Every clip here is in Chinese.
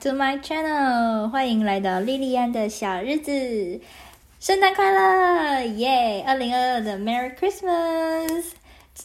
to my channel，欢迎来到莉莉安的小日子，圣诞快乐，耶！二零二二的 Merry Christmas。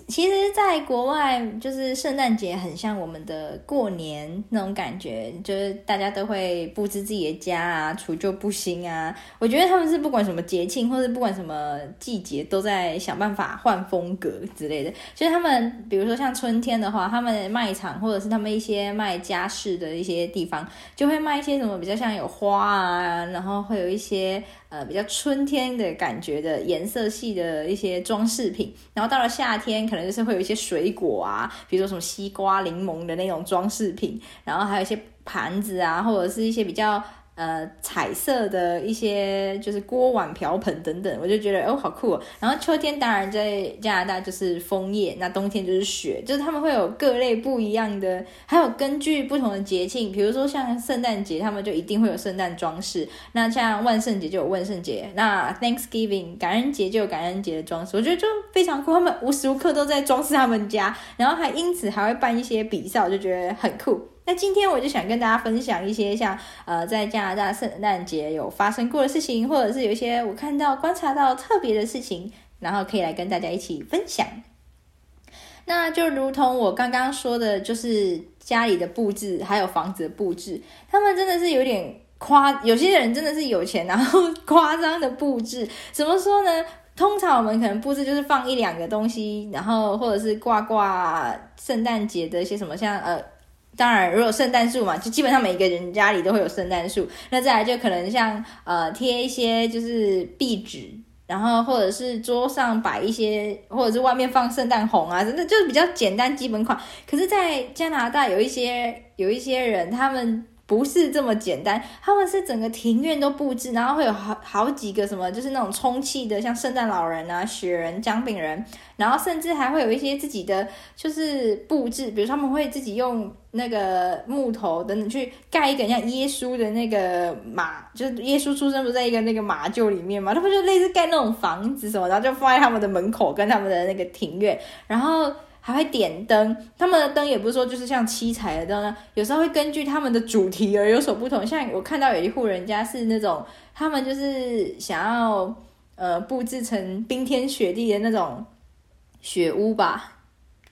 其实，在国外，就是圣诞节很像我们的过年那种感觉，就是大家都会布置自己的家啊，除旧布新啊。我觉得他们是不管什么节庆，或者不管什么季节，都在想办法换风格之类的。就是他们，比如说像春天的话，他们卖场或者是他们一些卖家饰的一些地方，就会卖一些什么比较像有花啊，然后会有一些。呃，比较春天的感觉的颜色系的一些装饰品，然后到了夏天，可能就是会有一些水果啊，比如说什么西瓜、柠檬的那种装饰品，然后还有一些盘子啊，或者是一些比较。呃，彩色的一些就是锅碗瓢盆等等，我就觉得哦，好酷哦。然后秋天当然在加拿大就是枫叶，那冬天就是雪，就是他们会有各类不一样的，还有根据不同的节庆，比如说像圣诞节，他们就一定会有圣诞装饰。那像万圣节就有万圣节，那 Thanksgiving 感恩节就有感恩节的装饰。我觉得就非常酷，他们无时无刻都在装饰他们家，然后还因此还会办一些比赛，我就觉得很酷。那今天我就想跟大家分享一些像呃，在加拿大圣诞节有发生过的事情，或者是有一些我看到观察到特别的事情，然后可以来跟大家一起分享。那就如同我刚刚说的，就是家里的布置还有房子的布置，他们真的是有点夸，有些人真的是有钱，然后 夸张的布置。怎么说呢？通常我们可能布置就是放一两个东西，然后或者是挂挂圣诞节的一些什么像呃。当然，如果圣诞树嘛，就基本上每一个人家里都会有圣诞树。那再来就可能像呃贴一些就是壁纸，然后或者是桌上摆一些，或者是外面放圣诞红啊，真的就是比较简单基本款。可是，在加拿大有一些有一些人，他们。不是这么简单，他们是整个庭院都布置，然后会有好好几个什么，就是那种充气的，像圣诞老人啊、雪人、姜饼人，然后甚至还会有一些自己的就是布置，比如他们会自己用那个木头等等去盖一个像耶稣的那个马，就是耶稣出生不在一个那个马厩里面嘛，他们就类似盖那种房子什么，然后就放在他们的门口跟他们的那个庭院，然后。还会点灯，他们的灯也不是说就是像七彩的灯呢，有时候会根据他们的主题而有所不同。像我看到有一户人家是那种，他们就是想要呃布置成冰天雪地的那种雪屋吧，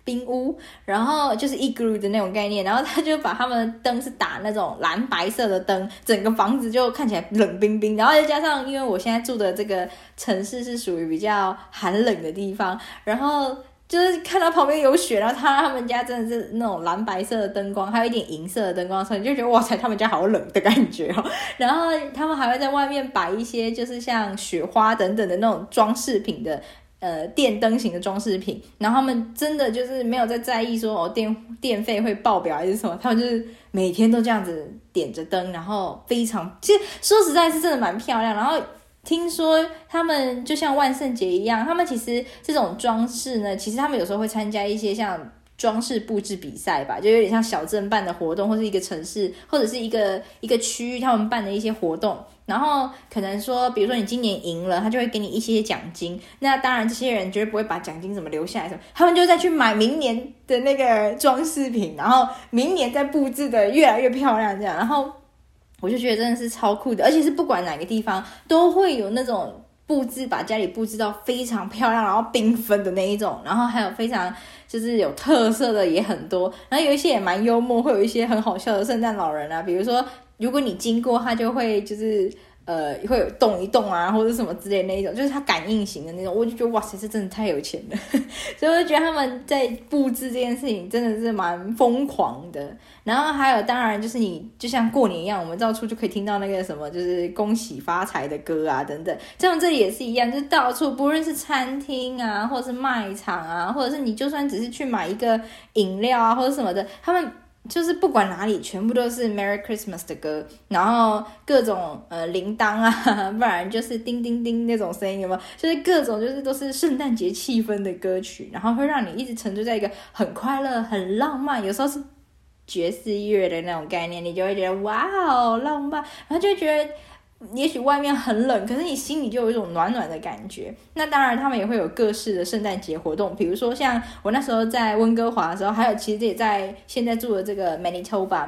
冰屋，然后就是 igloo 的那种概念，然后他就把他们的灯是打那种蓝白色的灯，整个房子就看起来冷冰冰，然后再加上因为我现在住的这个城市是属于比较寒冷的地方，然后。就是看到旁边有雪，然后他他们家真的是那种蓝白色的灯光，还有一点银色的灯光，所以你就觉得哇塞，他们家好冷的感觉哦。然后他们还会在外面摆一些，就是像雪花等等的那种装饰品的，呃，电灯型的装饰品。然后他们真的就是没有在在意说哦电电费会爆表还是什么，他们就是每天都这样子点着灯，然后非常，其实说实在是真的蛮漂亮，然后。听说他们就像万圣节一样，他们其实这种装饰呢，其实他们有时候会参加一些像装饰布置比赛吧，就有点像小镇办的活动，或是一个城市或者是一个一个区域他们办的一些活动。然后可能说，比如说你今年赢了，他就会给你一些奖金。那当然，这些人绝对不会把奖金怎么留下来，什么他们就再去买明年的那个装饰品，然后明年再布置的越来越漂亮，这样，然后。我就觉得真的是超酷的，而且是不管哪个地方都会有那种布置，把家里布置到非常漂亮，然后缤纷的那一种，然后还有非常就是有特色的也很多，然后有一些也蛮幽默，会有一些很好笑的圣诞老人啊，比如说如果你经过，他就会就是。呃，会有动一动啊，或者什么之类的那一种，就是它感应型的那种，我就觉得哇塞，这真的太有钱了，所以我就觉得他们在布置这件事情真的是蛮疯狂的。然后还有，当然就是你就像过年一样，我们到处就可以听到那个什么，就是恭喜发财的歌啊等等。这样这也是一样，就是到处不论是餐厅啊，或者是卖场啊，或者是你就算只是去买一个饮料啊或者什么的，他们。就是不管哪里，全部都是 Merry Christmas 的歌，然后各种呃铃铛啊，不然就是叮叮叮那种声音，有没有？就是各种就是都是圣诞节气氛的歌曲，然后会让你一直沉醉在一个很快乐、很浪漫，有时候是爵士乐的那种概念，你就会觉得哇哦浪漫，然后就觉得。也许外面很冷，可是你心里就有一种暖暖的感觉。那当然，他们也会有各式的圣诞节活动，比如说像我那时候在温哥华的时候，还有其实也在现在住的这个 Manitoba，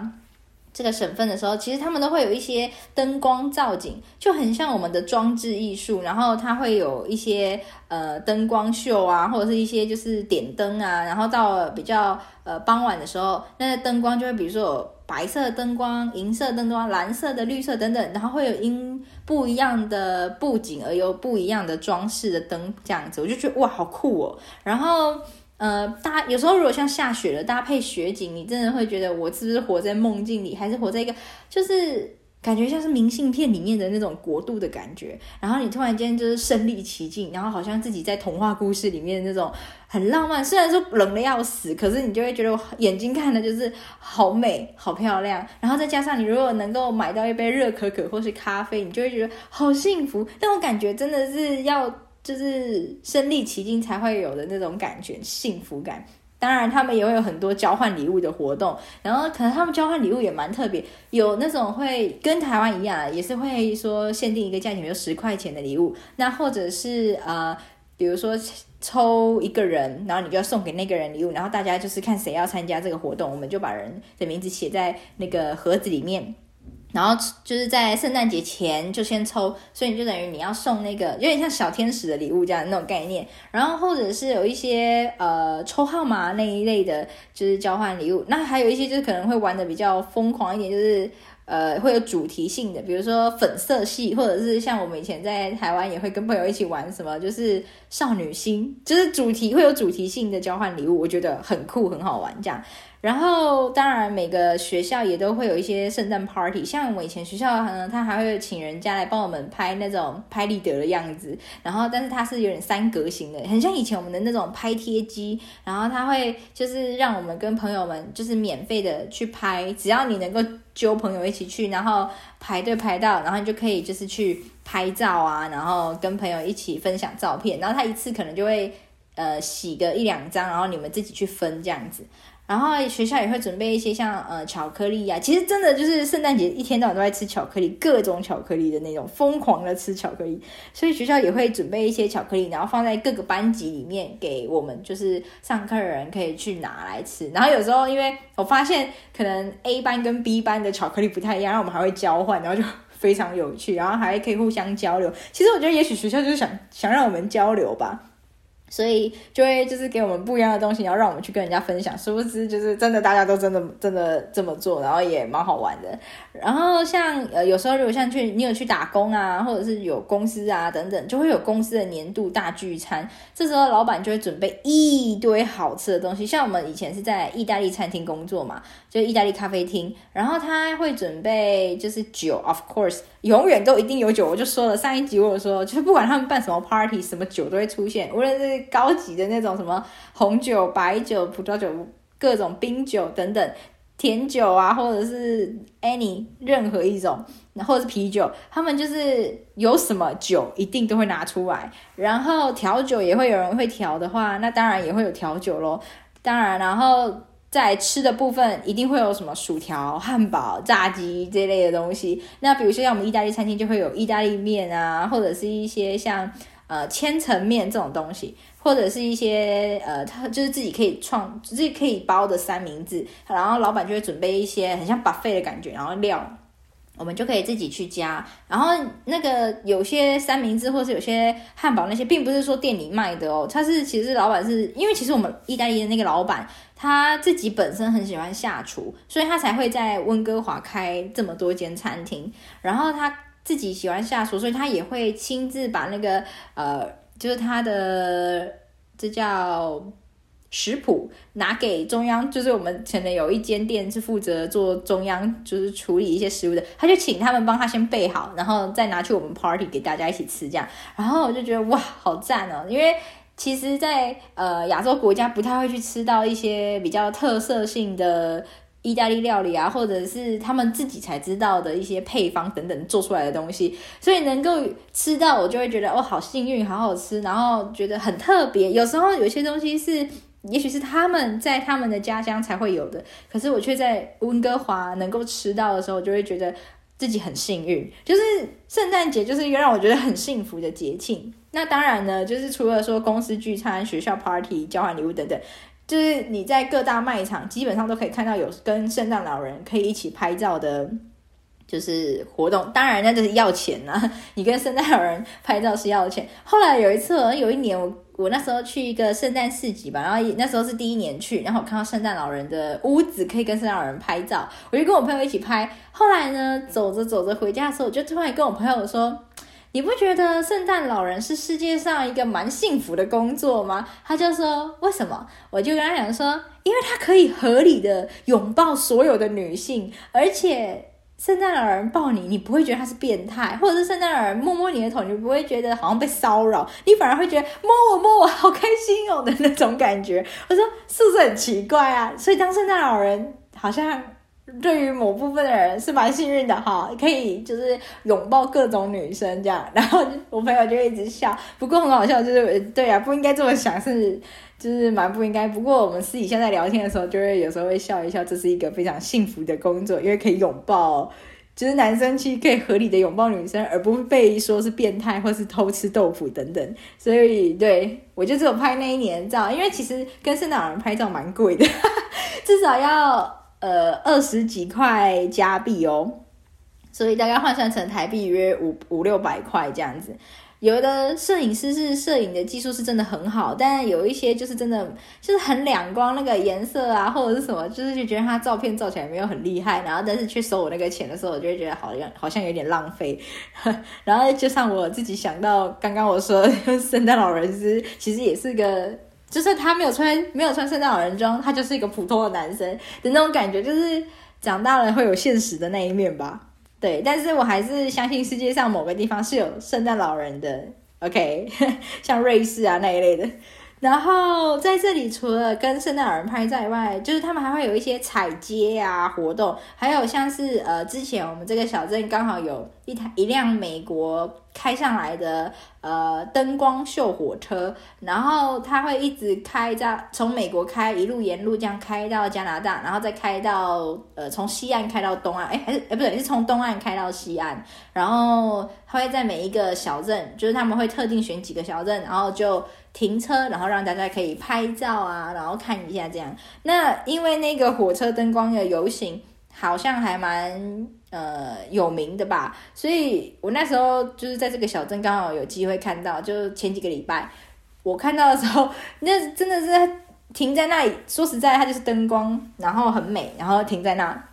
这个省份的时候，其实他们都会有一些灯光造景，就很像我们的装置艺术。然后它会有一些呃灯光秀啊，或者是一些就是点灯啊。然后到了比较呃傍晚的时候，那个灯光就会比如说白色灯光、银色灯光、蓝色的、绿色等等，然后会有因不一样的布景而有不一样的装饰的灯这样子，我就觉得哇，好酷哦。然后。呃，搭有时候如果像下雪了，搭配雪景，你真的会觉得我是不是活在梦境里，还是活在一个就是感觉像是明信片里面的那种国度的感觉。然后你突然间就是身临其境，然后好像自己在童话故事里面的那种很浪漫。虽然说冷的要死，可是你就会觉得眼睛看的就是好美、好漂亮。然后再加上你如果能够买到一杯热可可或是咖啡，你就会觉得好幸福。但我感觉真的是要。就是身临其境才会有的那种感觉，幸福感。当然，他们也会有很多交换礼物的活动，然后可能他们交换礼物也蛮特别，有那种会跟台湾一样，也是会说限定一个价钱，比如十块钱的礼物。那或者是呃，比如说抽一个人，然后你就要送给那个人礼物，然后大家就是看谁要参加这个活动，我们就把人的名字写在那个盒子里面。然后就是在圣诞节前就先抽，所以你就等于你要送那个有点像小天使的礼物这样那种概念。然后或者是有一些呃抽号码那一类的，就是交换礼物。那还有一些就是可能会玩的比较疯狂一点，就是呃会有主题性的，比如说粉色系，或者是像我们以前在台湾也会跟朋友一起玩什么，就是少女心，就是主题会有主题性的交换礼物，我觉得很酷很好玩这样。然后，当然每个学校也都会有一些圣诞 party，像我以前学校呢，他还会请人家来帮我们拍那种拍立得的样子。然后，但是它是有点三格型的，很像以前我们的那种拍贴机。然后他会就是让我们跟朋友们就是免费的去拍，只要你能够揪朋友一起去，然后排队排到，然后你就可以就是去拍照啊，然后跟朋友一起分享照片。然后他一次可能就会呃洗个一两张，然后你们自己去分这样子。然后学校也会准备一些像呃巧克力呀、其实真的就是圣诞节一天到晚都在吃巧克力，各种巧克力的那种疯狂的吃巧克力，所以学校也会准备一些巧克力，然后放在各个班级里面给我们就是上课的人可以去拿来吃。然后有时候因为我发现可能 A 班跟 B 班的巧克力不太一样，然后我们还会交换，然后就非常有趣，然后还可以互相交流。其实我觉得也许学校就是想想让我们交流吧。所以就会就是给我们不一样的东西，然后让我们去跟人家分享，殊不知就是真的大家都真的真的这么做，然后也蛮好玩的。然后像呃有时候如果像去你有去打工啊，或者是有公司啊等等，就会有公司的年度大聚餐，这时候老板就会准备一堆好吃的东西。像我们以前是在意大利餐厅工作嘛，就意大利咖啡厅，然后他会准备就是酒，of course。永远都一定有酒，我就说了上一集我有说，就是不管他们办什么 party，什么酒都会出现，无论是高级的那种什么红酒、白酒、葡萄酒、各种冰酒等等，甜酒啊，或者是 any 任何一种，或者是啤酒，他们就是有什么酒一定都会拿出来，然后调酒也会有人会调的话，那当然也会有调酒咯，当然然后。在吃的部分一定会有什么薯条、汉堡、炸鸡这类的东西。那比如说像我们意大利餐厅就会有意大利面啊，或者是一些像呃千层面这种东西，或者是一些呃，他就是自己可以创、自己可以包的三明治。然后老板就会准备一些很像 buffet 的感觉，然后料。我们就可以自己去加，然后那个有些三明治或是有些汉堡那些，并不是说店里卖的哦，他是其实老板是因为其实我们意大利的那个老板他自己本身很喜欢下厨，所以他才会在温哥华开这么多间餐厅，然后他自己喜欢下厨，所以他也会亲自把那个呃，就是他的这叫。食谱拿给中央，就是我们可能有一间店是负责做中央，就是处理一些食物的，他就请他们帮他先备好，然后再拿去我们 party 给大家一起吃这样。然后我就觉得哇，好赞哦！因为其实，在呃亚洲国家不太会去吃到一些比较特色性的意大利料理啊，或者是他们自己才知道的一些配方等等做出来的东西，所以能够吃到，我就会觉得哦，好幸运，好好吃，然后觉得很特别。有时候有些东西是。也许是他们在他们的家乡才会有的，可是我却在温哥华能够吃到的时候，就会觉得自己很幸运。就是圣诞节就是一个让我觉得很幸福的节庆。那当然呢，就是除了说公司聚餐、学校 party、交换礼物等等，就是你在各大卖场基本上都可以看到有跟圣诞老人可以一起拍照的。就是活动，当然那就是要钱呐。你跟圣诞老人拍照是要钱。后来有一次，有一年我我那时候去一个圣诞市集吧，然后那时候是第一年去，然后我看到圣诞老人的屋子可以跟圣诞老人拍照，我就跟我朋友一起拍。后来呢，走着走着回家的时候，我就突然跟我朋友说：“你不觉得圣诞老人是世界上一个蛮幸福的工作吗？”他就说：“为什么？”我就跟他讲说：“因为他可以合理的拥抱所有的女性，而且。”圣诞老人抱你，你不会觉得他是变态，或者是圣诞老人摸摸你的头，你不会觉得好像被骚扰，你反而会觉得摸我摸我好开心哦的那种感觉。我说是不是很奇怪啊？所以当圣诞老人好像对于某部分的人是蛮幸运的哈，可以就是拥抱各种女生这样。然后我朋友就一直笑，不过很好笑，就是对啊，不应该这么想是。就是蛮不应该，不过我们私底下在聊天的时候，就会有时候会笑一笑，这是一个非常幸福的工作，因为可以拥抱，就是男生其实可以合理的拥抱女生，而不被说是变态或是偷吃豆腐等等。所以对我就只有拍那一年照，因为其实跟圣诞老人拍照蛮贵的，至少要呃二十几块加币哦，所以大概换算成台币约五五六百块这样子。有的摄影师是摄影的技术是真的很好，但有一些就是真的就是很两光，那个颜色啊或者是什么，就是就觉得他照片照起来没有很厉害，然后但是去收我那个钱的时候，我就会觉得好像好像有点浪费。然后就像我自己想到刚刚我说圣诞老人是其实也是个，就是他没有穿没有穿圣诞老人装，他就是一个普通的男生的那种感觉，就是长大了会有现实的那一面吧。对，但是我还是相信世界上某个地方是有圣诞老人的，OK，像瑞士啊那一类的。然后在这里，除了跟圣诞老人拍照以外，就是他们还会有一些踩街啊活动，还有像是呃，之前我们这个小镇刚好有一台一辆美国开上来的呃灯光秀火车，然后它会一直开在从美国开一路沿路这样开到加拿大，然后再开到呃从西岸开到东岸，哎还是哎不对，是从东岸开到西岸，然后它会在每一个小镇，就是他们会特定选几个小镇，然后就。停车，然后让大家可以拍照啊，然后看一下这样。那因为那个火车灯光的游行好像还蛮呃有名的吧，所以我那时候就是在这个小镇刚好有机会看到，就前几个礼拜我看到的时候，那真的是停在那里。说实在，它就是灯光，然后很美，然后停在那。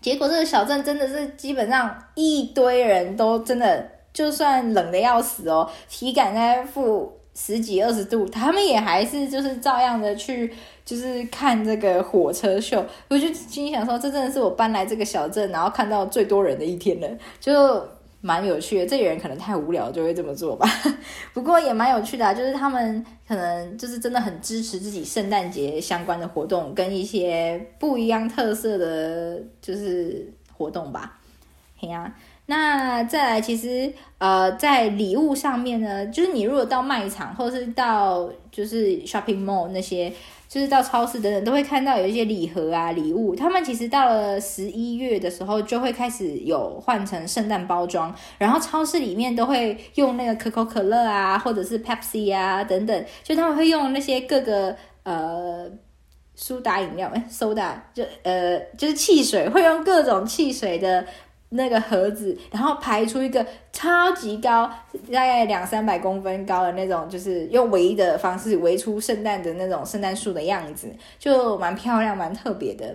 结果这个小镇真的是基本上一堆人都真的，就算冷得要死哦，体感在负。十几二十度，他们也还是就是照样的去，就是看这个火车秀。我就心想说，这真的是我搬来这个小镇，然后看到最多人的一天了，就蛮有趣的。这些人可能太无聊，就会这么做吧。不过也蛮有趣的啊，就是他们可能就是真的很支持自己圣诞节相关的活动，跟一些不一样特色的，就是活动吧。嘿呀。那再来，其实呃，在礼物上面呢，就是你如果到卖场，或者是到就是 shopping mall 那些，就是到超市等等，都会看到有一些礼盒啊、礼物。他们其实到了十一月的时候，就会开始有换成圣诞包装，然后超市里面都会用那个可口可乐啊，或者是 Pepsi 啊等等，就他们会用那些各个呃苏打饮料，哎，soda 就呃就是汽水，会用各种汽水的。那个盒子，然后排出一个超级高，大概两三百公分高的那种，就是用围的方式围出圣诞的那种圣诞树的样子，就蛮漂亮，蛮特别的。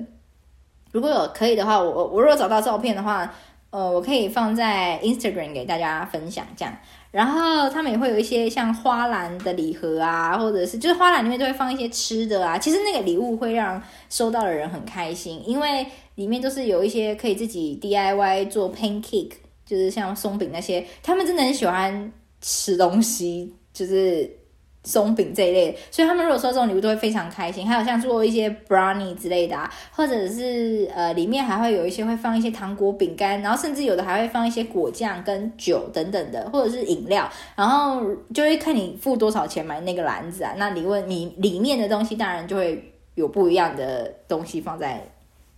如果有可以的话，我我如果找到照片的话，呃，我可以放在 Instagram 给大家分享这样。然后他们也会有一些像花篮的礼盒啊，或者是就是花篮里面都会放一些吃的啊。其实那个礼物会让收到的人很开心，因为里面都是有一些可以自己 DIY 做 pancake，就是像松饼那些，他们真的很喜欢吃东西，就是。松饼这一类，所以他们如果收这种礼物都会非常开心。还有像做一些 brownie 之类的啊，或者是呃里面还会有一些会放一些糖果饼干，然后甚至有的还会放一些果酱跟酒等等的，或者是饮料。然后就会看你付多少钱买那个篮子啊。那你问你里面的东西，当然就会有不一样的东西放在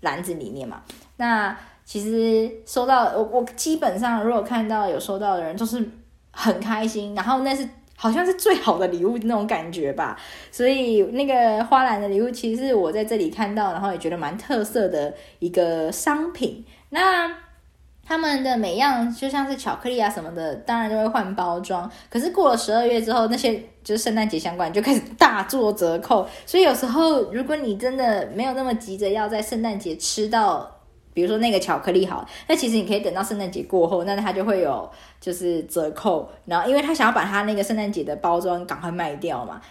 篮子里面嘛。那其实收到我我基本上如果看到有收到的人就是很开心，然后那是。好像是最好的礼物那种感觉吧。所以那个花篮的礼物，其实是我在这里看到，然后也觉得蛮特色的一个商品。那他们的每样就像是巧克力啊什么的，当然就会换包装。可是过了十二月之后，那些就是圣诞节相关就开始大做折扣。所以有时候如果你真的没有那么急着要在圣诞节吃到，比如说那个巧克力好，那其实你可以等到圣诞节过后，那它就会有就是折扣。然后因为他想要把他那个圣诞节的包装赶快卖掉嘛。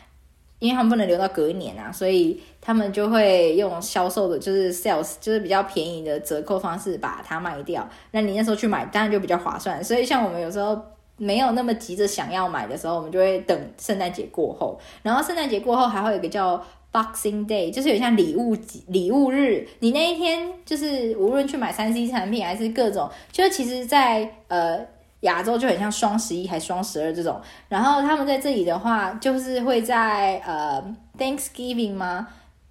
因为他们不能留到隔年啊，所以他们就会用销售的，就是 sales，就是比较便宜的折扣方式把它卖掉。那你那时候去买，当然就比较划算。所以像我们有时候没有那么急着想要买的时候，我们就会等圣诞节过后。然后圣诞节过后还会有一个叫 Boxing Day，就是有像礼物礼物日。你那一天就是无论去买三 C 产品还是各种，就其实，在呃。亚洲就很像双十一还双十二这种，然后他们在这里的话，就是会在呃 Thanksgiving 吗？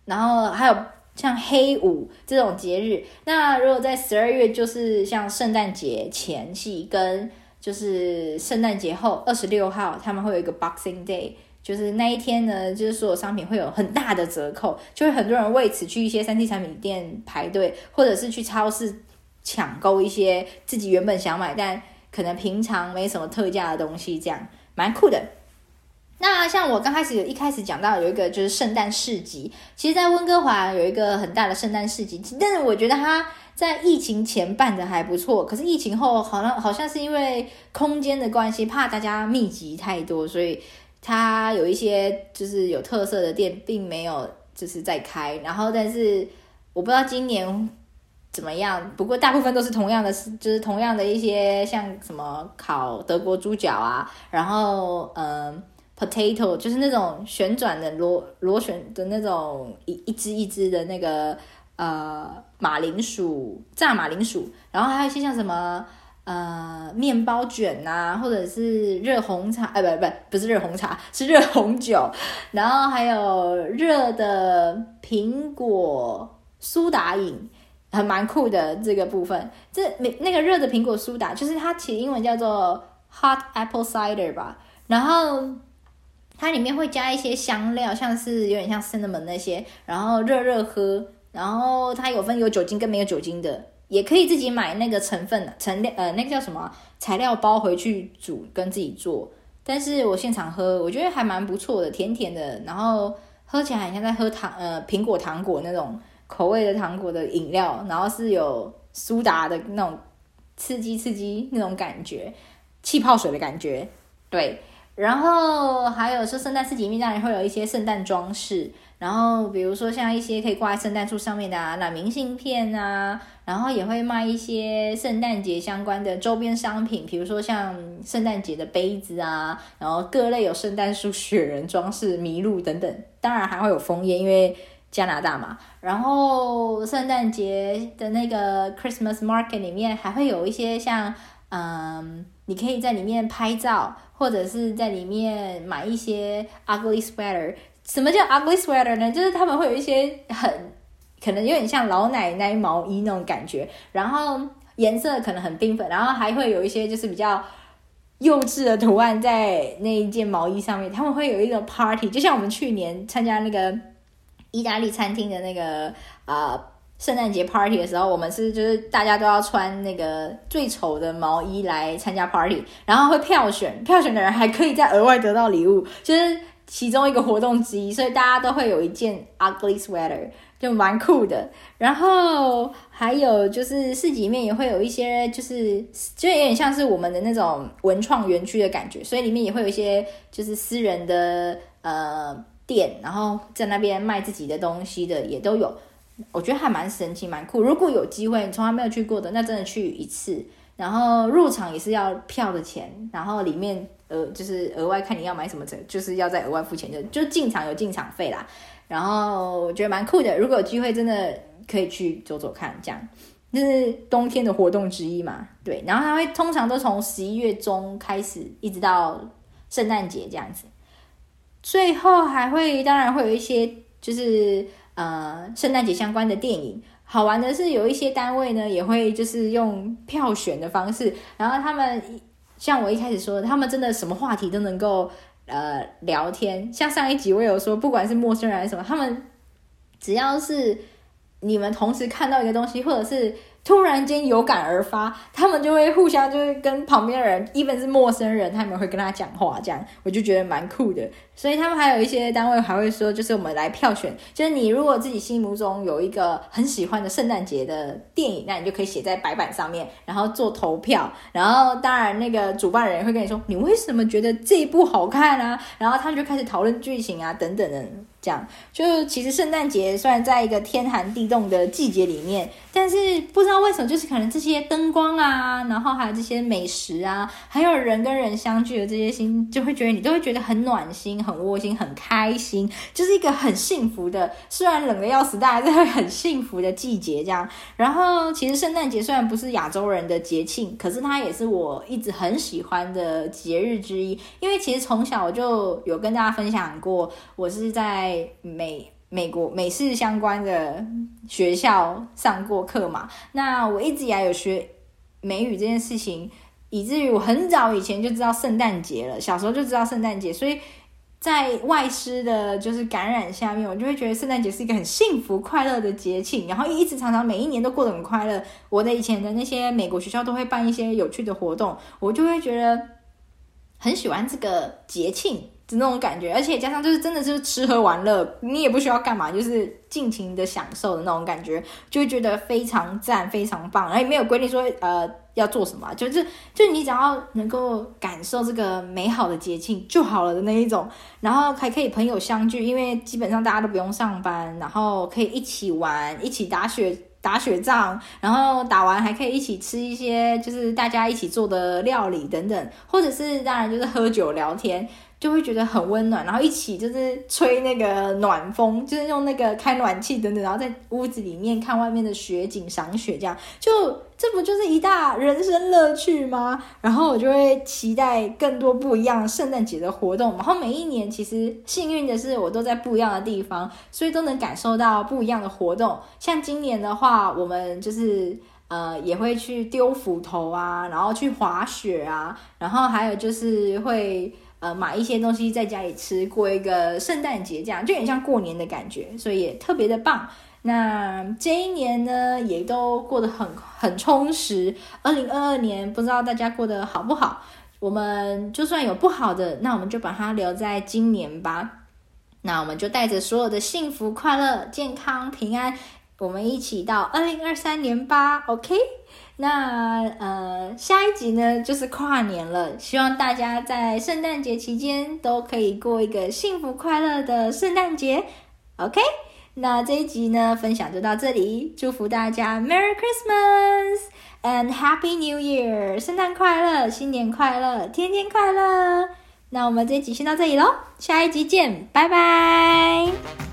然后还有像黑五这种节日。那如果在十二月，就是像圣诞节前夕跟就是圣诞节后二十六号，他们会有一个 Boxing Day，就是那一天呢，就是所有商品会有很大的折扣，就会很多人为此去一些三 C 产品店排队，或者是去超市抢购一些自己原本想买但。可能平常没什么特价的东西，这样蛮酷的。那像我刚开始有一开始讲到有一个就是圣诞市集，其实，在温哥华有一个很大的圣诞市集，但是我觉得它在疫情前办的还不错，可是疫情后好像好像是因为空间的关系，怕大家密集太多，所以它有一些就是有特色的店并没有就是在开。然后，但是我不知道今年。怎么样？不过大部分都是同样的，就是同样的一些，像什么烤德国猪脚啊，然后嗯，potato 就是那种旋转的螺螺旋的那种一一只一只的那个呃马铃薯炸马铃薯，然后还有一些像什么呃面包卷啊，或者是热红茶，哎不不不是热红茶，是热红酒，然后还有热的苹果苏打饮。很蛮酷的这个部分，这那那个热的苹果苏打，就是它其实英文叫做 hot apple cider 吧，然后它里面会加一些香料，像是有点像 cinnamon 那些，然后热热喝，然后它有分有酒精跟没有酒精的，也可以自己买那个成分的成料呃那个叫什么？材料包回去煮跟自己做，但是我现场喝，我觉得还蛮不错的，甜甜的，然后喝起来很像在喝糖呃苹果糖果那种。口味的糖果的饮料，然后是有苏打的那种刺激刺激那种感觉，气泡水的感觉，对。然后还有说圣诞市集里面当然会有一些圣诞装饰，然后比如说像一些可以挂在圣诞树上面的啊，那明信片啊，然后也会卖一些圣诞节相关的周边商品，比如说像圣诞节的杯子啊，然后各类有圣诞树、雪人装饰、麋鹿等等，当然还会有枫叶，因为。加拿大嘛，然后圣诞节的那个 Christmas Market 里面还会有一些像，嗯，你可以在里面拍照，或者是在里面买一些 ugly sweater。什么叫 ugly sweater 呢？就是他们会有一些很可能有点像老奶奶毛衣那种感觉，然后颜色可能很缤纷，然后还会有一些就是比较幼稚的图案在那一件毛衣上面。他们会有一个 party，就像我们去年参加那个。意大利餐厅的那个呃圣诞节 party 的时候，我们是就是大家都要穿那个最丑的毛衣来参加 party，然后会票选，票选的人还可以再额外得到礼物，就是其中一个活动之一，所以大家都会有一件 ugly sweater，就蛮酷的。然后还有就是市集里面也会有一些，就是就有点像是我们的那种文创园区的感觉，所以里面也会有一些就是私人的呃。店，然后在那边卖自己的东西的也都有，我觉得还蛮神奇、蛮酷。如果有机会，你从来没有去过的，那真的去一次。然后入场也是要票的钱，然后里面呃就是额外看你要买什么，就是要再额外付钱的，就进场有进场费啦。然后我觉得蛮酷的，如果有机会，真的可以去走走看，这样这是冬天的活动之一嘛。对，然后它会通常都从十一月中开始，一直到圣诞节这样子。最后还会，当然会有一些，就是呃，圣诞节相关的电影。好玩的是，有一些单位呢，也会就是用票选的方式，然后他们像我一开始说的，他们真的什么话题都能够呃聊天。像上一集我有说，不管是陌生人还是什么，他们只要是你们同时看到一个东西，或者是。突然间有感而发，他们就会互相就是跟旁边的人，even 是陌生人，他们会跟他讲话，这样我就觉得蛮酷的。所以他们还有一些单位还会说，就是我们来票选，就是你如果自己心目中有一个很喜欢的圣诞节的电影，那你就可以写在白板上面，然后做投票。然后当然那个主办人会跟你说，你为什么觉得这一部好看啊？然后他们就开始讨论剧情啊，等等的。这样，就其实圣诞节虽然在一个天寒地冻的季节里面，但是不知道为什么，就是可能这些灯光啊，然后还有这些美食啊，还有人跟人相聚的这些心，就会觉得你都会觉得很暖心、很窝心、很开心，就是一个很幸福的。虽然冷得要死，但还是会很幸福的季节。这样，然后其实圣诞节虽然不是亚洲人的节庆，可是它也是我一直很喜欢的节日之一。因为其实从小就有跟大家分享过，我是。在美美国美式相关的学校上过课嘛，那我一直以来有学美语这件事情，以至于我很早以前就知道圣诞节了，小时候就知道圣诞节，所以在外师的就是感染下面，我就会觉得圣诞节是一个很幸福快乐的节庆，然后一直常常每一年都过得很快乐。我的以前的那些美国学校都会办一些有趣的活动，我就会觉得很喜欢这个节庆。那种感觉，而且加上就是真的是吃喝玩乐，你也不需要干嘛，就是尽情的享受的那种感觉，就会觉得非常赞、非常棒。然后也没有规定说呃要做什么，就是就你只要能够感受这个美好的节庆就好了的那一种。然后还可以朋友相聚，因为基本上大家都不用上班，然后可以一起玩，一起打雪打雪仗，然后打完还可以一起吃一些就是大家一起做的料理等等，或者是当然就是喝酒聊天。就会觉得很温暖，然后一起就是吹那个暖风，就是用那个开暖气等等，然后在屋子里面看外面的雪景、赏雪，这样就这不就是一大人生乐趣吗？然后我就会期待更多不一样圣诞节的活动，然后每一年其实幸运的是我都在不一样的地方，所以都能感受到不一样的活动。像今年的话，我们就是呃也会去丢斧头啊，然后去滑雪啊，然后还有就是会。呃，买一些东西在家里吃，过一个圣诞节，这样就很像过年的感觉，所以也特别的棒。那这一年呢，也都过得很很充实。二零二二年，不知道大家过得好不好？我们就算有不好的，那我们就把它留在今年吧。那我们就带着所有的幸福、快乐、健康、平安，我们一起到二零二三年吧。OK。那呃，下一集呢，就是跨年了，希望大家在圣诞节期间都可以过一个幸福快乐的圣诞节。OK，那这一集呢，分享就到这里，祝福大家 Merry Christmas and Happy New Year，圣诞快乐，新年快乐，天天快乐。那我们这一集先到这里喽，下一集见，拜拜。